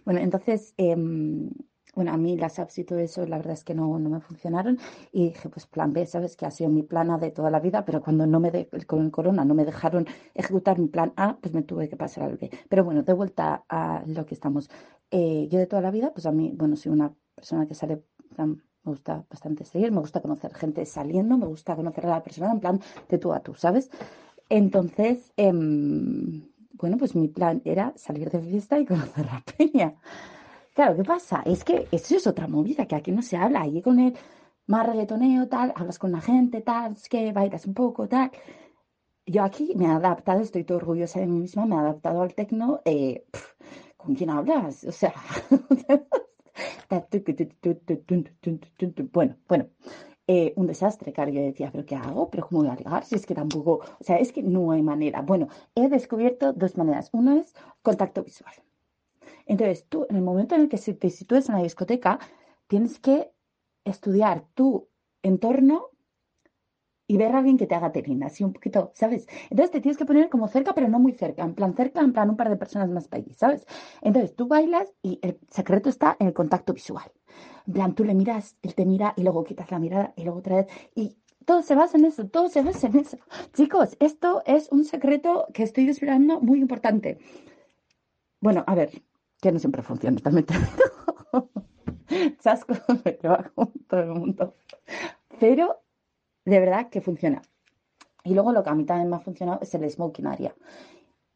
Bueno, entonces, em, bueno, a mí las apps y todo eso, la verdad es que no, no me funcionaron. Y dije, pues plan B, ¿sabes? Que ha sido mi plan A de toda la vida, pero cuando no me con el corona no me dejaron ejecutar mi plan A, pues me tuve que pasar al B. Pero bueno, de vuelta a lo que estamos. Eh, yo de toda la vida, pues a mí, bueno, soy una persona que sale, me gusta bastante salir, me gusta conocer gente saliendo, me gusta conocer a la persona en plan de tú a tú, ¿sabes? Entonces, em, bueno, pues mi plan era salir de fiesta y conocer a Peña. Claro, ¿qué pasa? Es que eso es otra movida, que aquí no se habla, allí con el más reggaetoneo, tal, hablas con la gente, tal, es que bailas un poco, tal. Yo aquí me he adaptado, estoy todo orgullosa de mí misma, me he adaptado al tecno. Eh, ¿Con quién hablas? O sea, bueno, bueno, eh, un desastre, claro. Yo decía, ¿pero qué hago? ¿Pero cómo voy a ligar? Si es que tampoco, o sea, es que no hay manera. Bueno, he descubierto dos maneras. Una es contacto visual. Entonces, tú, en el momento en el que te sitúes en la discoteca, tienes que estudiar tu entorno y ver a alguien que te haga telín, así un poquito, ¿sabes? Entonces te tienes que poner como cerca, pero no muy cerca, en plan cerca, en plan un par de personas más para allí, ¿sabes? Entonces tú bailas y el secreto está en el contacto visual. En plan, tú le miras, él te mira y luego quitas la mirada y luego otra vez y todo se basa en eso, todo se basa en eso. Chicos, esto es un secreto que estoy desvelando muy importante. Bueno, a ver, que no siempre funciona, también. Chasco me con todo el mundo. Pero de verdad que funciona. Y luego lo que a mí también me ha funcionado es el smoking area.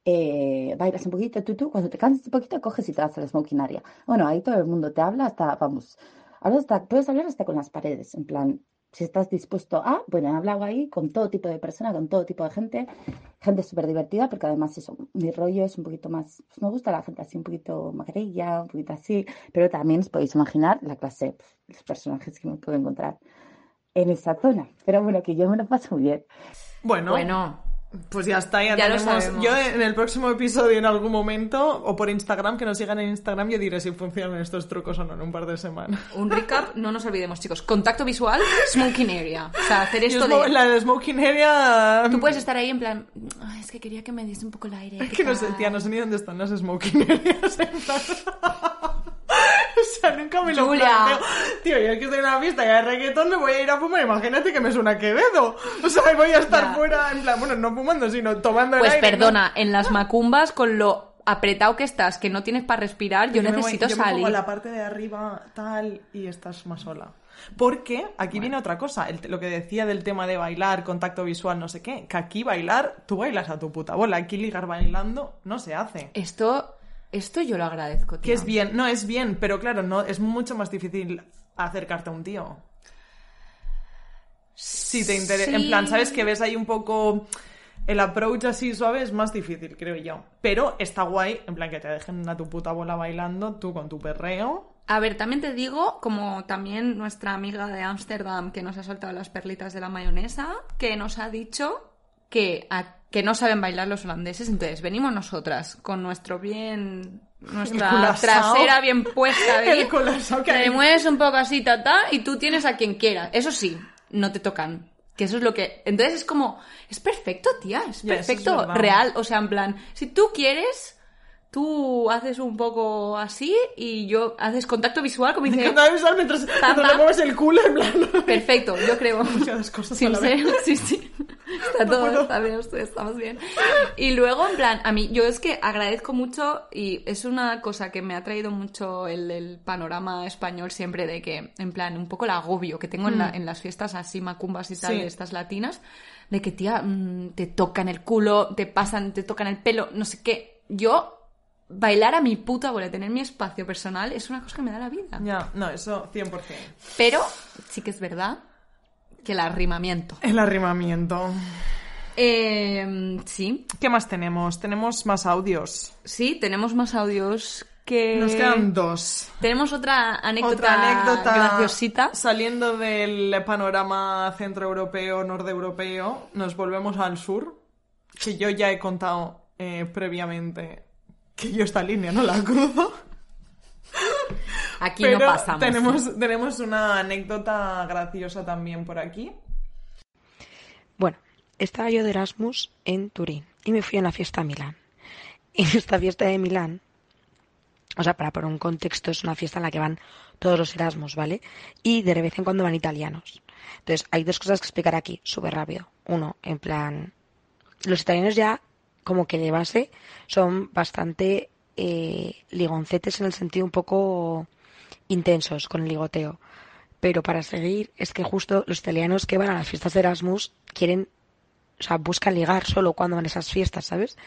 Eh, bailas un poquito, tú, tú, cuando te cansas un poquito, coges y te vas al smoking area. Bueno, ahí todo el mundo te habla hasta, vamos, ahora hasta, puedes hablar hasta con las paredes, en plan, si estás dispuesto a, bueno, he hablado ahí con todo tipo de personas, con todo tipo de gente, gente súper divertida, porque además eso, mi rollo es un poquito más, pues me gusta la gente así un poquito magrilla, un poquito así, pero también os podéis imaginar la clase, pf, los personajes que me puedo encontrar en esa zona. Pero bueno, que yo me lo paso muy bien. Bueno, Bueno, pues ya está, ya, Ya tenemos. Yo en el próximo episodio, en algún momento, o por Instagram, que nos sigan en Instagram, yo diré si funcionan estos trucos o no en un par de semanas. un recap, no nos olvidemos, chicos. Contacto visual, smoking area. O sea, hacer esto de... La de Smoking Area. Tú puedes estar ahí en plan... "Ay, es que quería que me diese un poco el aire. Es ¿qué que no sé, tal?". tía, no sé ni dónde están las Smoking Areas. en plan. o sea, nunca me lo Julia. planteo. Tío, yo es que estoy en una fiesta y hay reggaetón, me voy a ir a fumar. Imagínate que me suena Quevedo. O sea, voy a estar Ya. fuera, en plan, bueno, no fumando, sino tomando el Pues aire, ¿no? perdona, en las macumbas, con lo apretado que estás, que no tienes para respirar, yo, me voy- necesito yo me pongo salir. la parte de arriba, tal, y estás más sola. Porque aquí viene otra cosa, el- lo que decía del tema de bailar, contacto visual, no sé qué, que aquí bailar, tú bailas a tu puta bola, aquí ligar bailando no se hace. Esto, esto yo lo agradezco, tío. Que es bien, no es bien, pero claro, no es mucho más difícil acercarte a un tío. Si te interesa, en plan, ¿sabes? Que ves ahí un poco el approach así suave es más difícil, creo yo. Pero está guay, en plan, que te dejen a tu puta bola bailando, tú con tu perreo. A ver, también te digo, como también nuestra amiga de Ámsterdam que nos ha soltado las perlitas de la mayonesa, que nos ha dicho que, a- que no saben bailar los holandeses, entonces venimos nosotras con nuestro bien, nuestra trasera bien puesta, que te mueves un poco así, ta, ta, y tú tienes a quien quieras. Eso sí, no te tocan. Que eso es lo que... Entonces es como... Es perfecto, tía, es perfecto, real. O sea, en plan, si tú quieres... Tú haces un poco así y yo haces contacto visual, como dice. Cuando avisar mientras, mientras le mueves el culo, en plan. Perfecto, yo creo. Demasiadas cosas Sí, a la vez. sí, sí. Está No todo, puedo. está bien, estamos bien. Y luego, en plan, a mí, yo es que agradezco mucho y es una cosa que me ha traído mucho el, el panorama español siempre de que, en plan, un poco el agobio que tengo en, la- en las fiestas así macumbas y tal, Mm. Sí. de estas latinas, de que, tía, mm, te tocan el culo, te pasan, te tocan el pelo, no sé qué. Yo, bailar a mi puta bola, tener mi espacio personal, es una cosa que me da la vida. Ya, no, eso 100%. Pero sí que es verdad que el arrimamiento. El arrimamiento. Eh, sí, ¿Qué más tenemos? Tenemos más audios. sí, tenemos más audios que... Nos quedan dos. Tenemos otra anécdota, Otra anécdota graciosita. Saliendo del panorama centroeuropeo, nordeuropeo, nos volvemos al sur, que yo ya he contado eh, previamente que yo esta línea no la cruzo. Aquí pero no pasamos. Tenemos, tenemos una anécdota graciosa también por aquí. Bueno, estaba yo de Erasmus en Turín y me fui a una fiesta a Milán. En esta fiesta de Milán, o sea, para poner un contexto, es una fiesta en la que van todos los Erasmus, ¿vale? Y de vez en cuando van italianos. Entonces, hay dos cosas que explicar aquí, súper rápido. Uno, en plan, los italianos ya, como que de base, son bastante eh, ligoncetes en el sentido un poco intensos con el ligoteo. pero para seguir es que justo los italianos que van a las fiestas de Erasmus quieren, o sea, buscan ligar solo cuando van a esas fiestas, ¿sabes?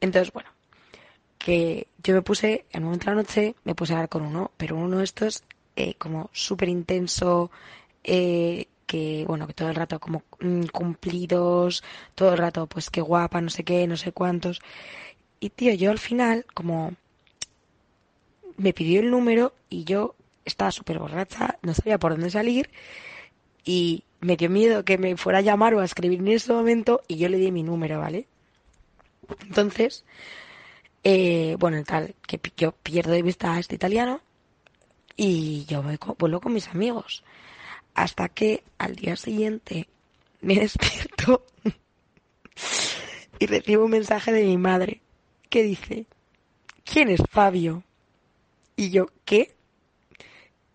Entonces, bueno, que yo me puse, en un momento de la noche, me puse a hablar con uno, pero uno de estos eh, como súper intenso, eh, que bueno, que todo el rato como mm, cumplidos, todo el rato pues qué guapa, no sé qué, no sé cuántos. Y tío, yo al final como me pidió el número y yo estaba súper borracha, no sabía por dónde salir y me dio miedo que me fuera a llamar o a escribir en ese momento y yo le di mi número, ¿vale? Entonces, eh, bueno, tal, que yo pierdo de vista a este italiano y yo voy vuelvo con mis amigos. Hasta que al día siguiente me despierto y recibo un mensaje de mi madre que dice, ¿quién es Fabio? Y yo, ¿qué?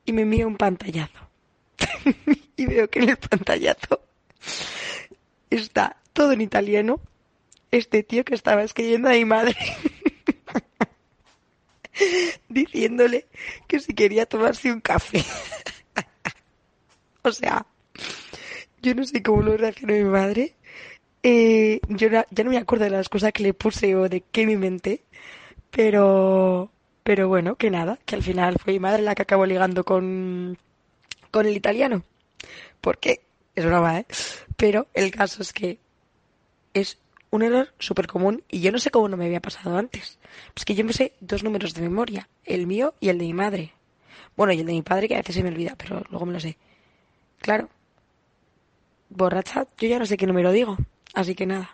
Y me envía un pantallazo. y veo que en el pantallazo está todo en italiano. Este tío que estaba escribiendo a mi madre. diciéndole que si quería tomarse un café. o sea, yo no sé cómo lo reaccionó mi madre. Eh, yo ya no me acuerdo de las cosas que le puse o de qué me inventé, pero, pero bueno, que nada, que al final fue mi madre la que acabó ligando con, con el italiano. Porque es broma, ¿eh? Pero el caso es que es un error súper común y yo no sé cómo no me había pasado antes. Es que yo me sé dos números de memoria, el mío y el de mi madre. Bueno, y el de mi padre que a veces se me olvida, pero luego me lo sé. Claro. Borracha, yo ya no sé qué número digo. Así que nada.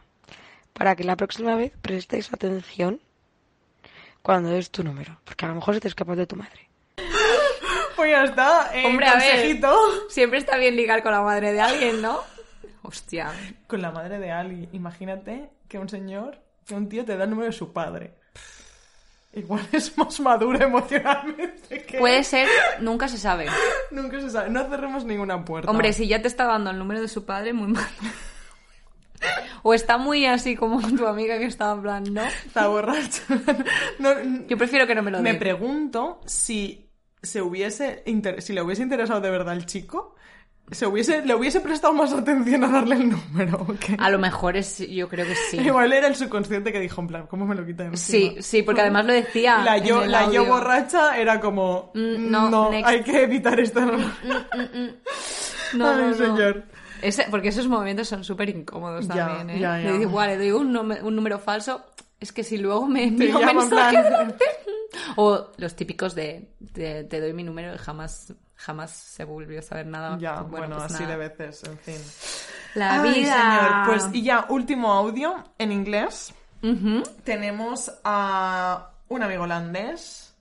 Para que la próxima vez prestéis atención cuando es tu número. Porque a lo mejor se te escapa de tu madre. Pues ya está. eh, Hombre, a ver, consejito. siempre está bien ligar con la madre de alguien, ¿no? Hostia. Con la madre de Ali. Imagínate que un señor, que un tío te da el número de su padre. Igual es más maduro emocionalmente que... Puede ser, nunca se sabe. Nunca se sabe. No cerremos ninguna puerta. Hombre, si ya te está dando el número de su padre, muy mal. O está muy así como tu amiga que estaba en plan, ¿no? Está borracho. No, Yo prefiero que no me lo me dé. pregunto si se hubiese si le hubiese interesado de verdad al chico, se hubiese, le hubiese prestado más atención a darle el número. ¿o qué? A lo mejor es, yo creo que sí. Igual era el subconsciente que dijo, en plan, ¿cómo me lo quita encima? Sí, sí, porque además lo decía. La yo, la yo borracha era como, Mm, no, no, hay que evitar esto. No, No, Ay, no, no. señor. Ese- porque esos momentos son súper incómodos Ya, también, ¿eh? ya, ya. Le digo, igual, le doy un, número falso. Es que si luego me envío mensajes... plan- O los típicos de, de, te doy mi número y jamás, jamás se volvió a saber nada. Ya, Pues bueno, pues así nada. de veces, en fin. La Ay, vida. señor. Pues y ya, último audio en inglés. Tenemos a un amigo holandés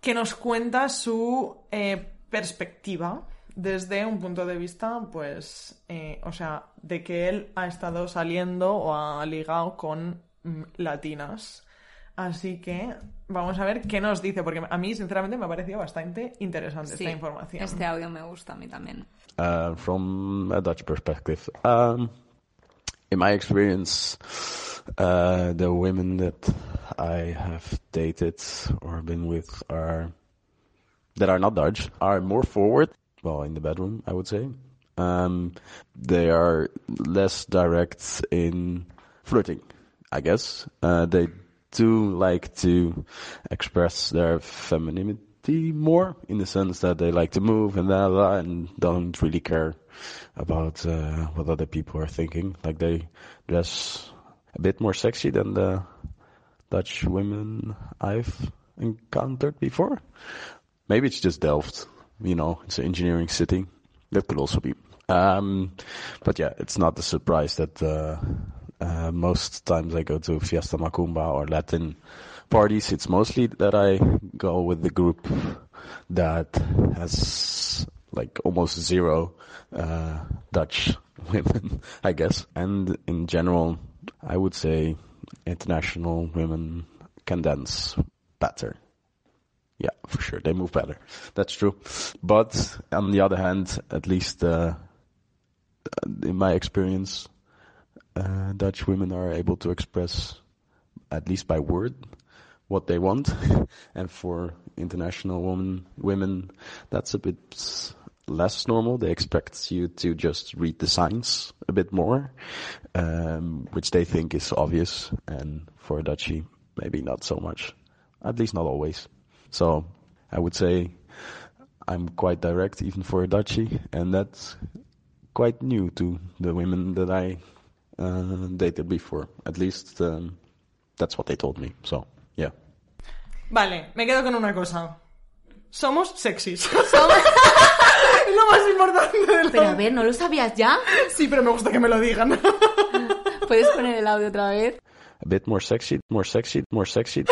que nos cuenta su eh, perspectiva desde un punto de vista, pues, eh, o sea, de que él ha estado saliendo o ha ligado con mm, latinas. Así que vamos a ver qué nos dice, porque a mí, sinceramente, me ha parecido bastante interesante Sí, esta información. Este audio me gusta a mí también. uh, from a Dutch perspective. Um, in my experience, uh, the women that I have dated or been with are that are not Dutch are more forward. Well, in the bedroom, I would say. Um, they are less direct in flirting, I guess. Uh, they do like to express their femininity more in the sense that they like to move and blah, and don't really care about uh, what other people are thinking. Like they dress a bit more sexy than the Dutch women I've encountered before. Maybe it's just Delft. You know, it's an engineering city. That could also be. Um, but yeah, it's not a surprise that uh, most times I go to Fiesta Macumba or Latin parties. It's mostly that I go with the group that has like almost zero uh, Dutch women, I guess. And in general, I would say international women can dance better. Yeah, for sure. They move better. That's true. But on the other hand, at least uh, in my experience, uh, Dutch women are able to express, at least by word, what they want. and for international women, women, that's a bit less normal. They expect you to just read the signs a bit more, um, which they think is obvious. And for a Dutchie, maybe not so much. At least not always. So I would say I'm quite direct even for a Dutchie, and that's quite new to the women that I uh, dated before. At least um, that's what they told me. So yeah. Vale, me quedo con una cosa. Somos sexys. es lo más importante de Pero a ver, ¿no lo sabías ya? Sí, pero me gusta que me lo digan. ¿Puedes poner el audio otra vez? A bit more sexy, more sexy, more sexy.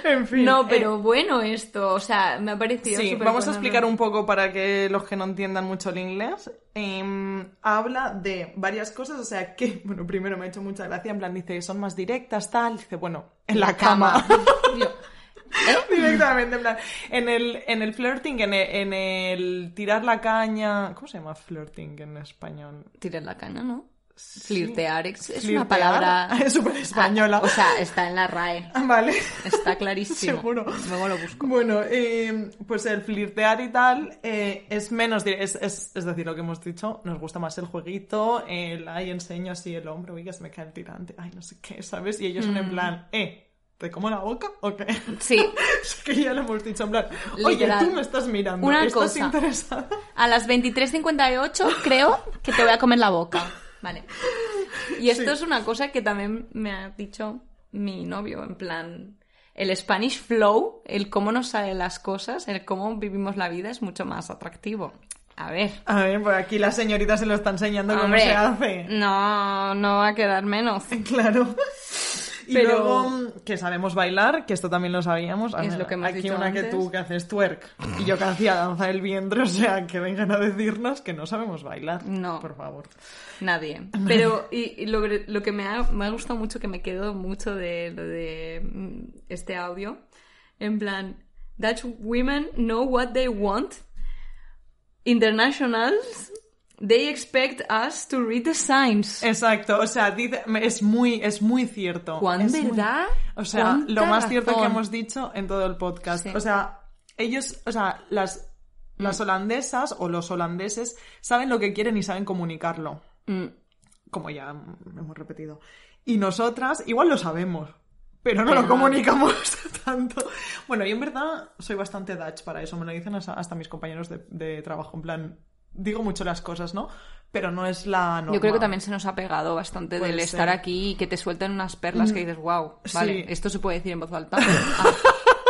en fin. No, eh, pero bueno esto, o sea, me ha parecido Sí, vamos a explicar un poco para que los que no entiendan mucho el inglés. Em, habla de varias cosas, o sea que, bueno, primero me ha hecho mucha gracia, en plan dice, son más directas, tal, dice, bueno, en la cama. Directamente, en plan, en el, en el flirting, en el, en el tirar la caña, ¿cómo se llama flirting en español? Tirar la caña, ¿no? Flirtear es, es Flirtear. una palabra... Es súper española. Ah, o sea, está en la RAE. Vale. Está clarísimo. Seguro. Luego lo busco. Bueno, eh, pues el flirtear y tal eh, es menos, es, es, es decir, lo que hemos dicho, nos gusta más el jueguito, el ay, enseño así el hombro, oiga, se me cae el tirante, ay, no sé qué, ¿sabes? Y ellos son en Mm. plan, eh, ¿te como la boca o qué? Sí. es que ya lo hemos dicho, en plan, oye, tú me estás mirando, Una ¿estás cosa. interesada? A las 23.58 creo que te voy a comer la boca. Vale. Y esto Sí. es una cosa que también me ha dicho mi novio, en plan, el Spanish flow, el cómo nos salen las cosas, el cómo vivimos la vida es mucho más atractivo. A ver. A ver, pues aquí la señorita se lo está enseñando cómo se hace. No, no va a quedar menos. Claro. Y Pero- luego que sabemos bailar, que esto también lo sabíamos. Es lo que hemos Aquí dicho una que tú que haces twerk y yo que hacía danza del vientre, o sea, que vengan a decirnos que no sabemos bailar. No. Por favor. Nadie. Pero y, y lo, lo que me ha, me ha gustado mucho, que me quedo mucho de lo de mm, este audio, en plan, Dutch women know what they want. Internationals, they expect us to read the signs. Exacto, o sea, dice- es muy, es muy cierto. ¿Cuán Es muy- verdad? o sea, ¿Cuánta lo más cierto que hemos dicho en todo el podcast. Sí. O sea, ellos, o sea, las, las Mm. holandesas o los holandeses saben lo que quieren y saben comunicarlo. Mm. como ya hemos repetido. Y nosotras igual lo sabemos, pero no lo comunicamos tanto. Bueno, yo en verdad soy bastante Dutch para eso, me lo dicen hasta, hasta mis compañeros de, de trabajo, en plan, digo mucho las cosas, ¿no? Pero no es la norma. Yo creo que también se nos ha pegado bastante Puede del ser. estar aquí y que te suelten unas perlas Mm. que dices, wow, vale, Sí. esto se puede decir en voz alta. Ah,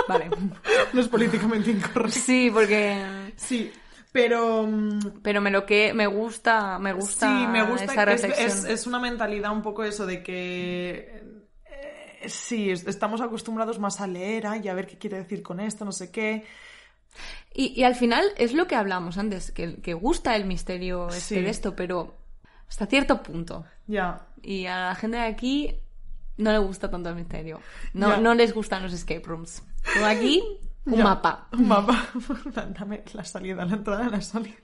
vale. No es políticamente incorrecto. Sí, porque... Sí, pero... mm, Pero me lo que me gusta, me gusta, sí, me gusta esa que es, reflexión. es- es una mentalidad un poco eso de que... eh, sí, es- estamos acostumbrados más a leer ay, y a ver qué quiere decir con esto, no sé qué. Y, y al final es lo que hablamos antes, que, que gusta el misterio este Sí. de esto, pero hasta cierto punto. Ya. Y a la gente de aquí no le gusta tanto el misterio. No, Ya. no les gustan los escape rooms. Pero aquí, un Ya, mapa. Un mapa. Dame la salida, la entrada, la salida.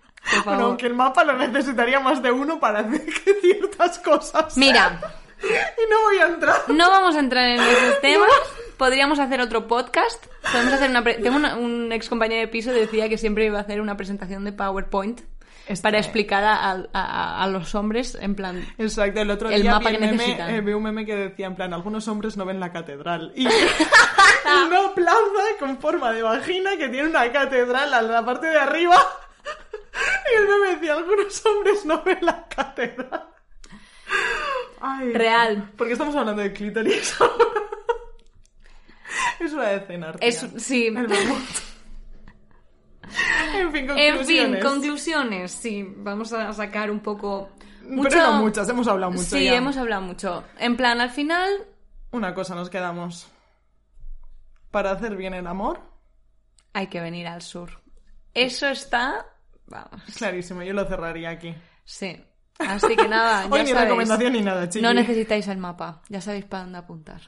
Bueno, aunque el mapa lo necesitaría más de uno para hacer que ciertas cosas. Mira, Y no voy a entrar. no vamos a entrar en esos temas. Podríamos hacer otro podcast. Podemos hacer una pre- Tengo una- un ex compañero de piso que decía que siempre iba a hacer una presentación de PowerPoint Este- para explicar a, a- a- a los hombres en plan Exacto, el otro El día mapa vi, que un meme, eh, vi un meme que decía en plan, algunos hombres no ven la catedral. Y una plaza con forma de vagina que tiene una catedral a la parte de arriba. Y el meme decía, algunos hombres no ven la catedral. Ay, Real. Porque estamos hablando de clítoris. es una de cenar. tía. Es, sí. El en fin, En conclusiones. fin, conclusiones. Sí, vamos a sacar un poco. Pero no muchas, hemos hablado mucho Sí, ya. hemos hablado mucho. En plan, al final, Una cosa nos quedamos. Para hacer bien el amor, hay que venir al sur. Eso está. Vamos. clarísimo, yo lo cerraría aquí. Sí. Así que nada, ya Hoy ni sabéis. recomendación ni nada, chiqui. No necesitáis el mapa, ya sabéis para dónde apuntar.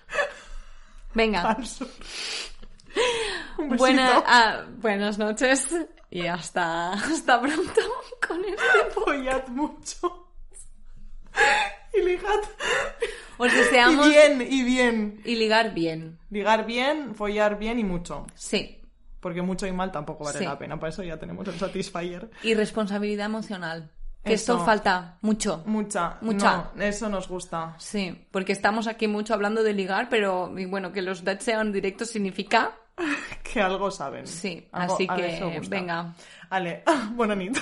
Venga. Un. Buena- ah, buenas noches y hasta, hasta pronto con este Follad mucho. Y lijad. Os deseamos... Y bien, y bien. Y ligar bien. Ligar bien, follar bien y mucho. Sí. Porque mucho y mal tampoco vale Sí. la pena. Para eso ya tenemos el Satisfyer. Y responsabilidad emocional. Que esto Eso. falta mucho. Mucha. Mucha. No, eso nos gusta. Sí, porque estamos aquí mucho hablando de ligar, pero y bueno, que los dates sean directos significa... Que algo saben. Sí, Algo- así que venga. Ale, buena nit.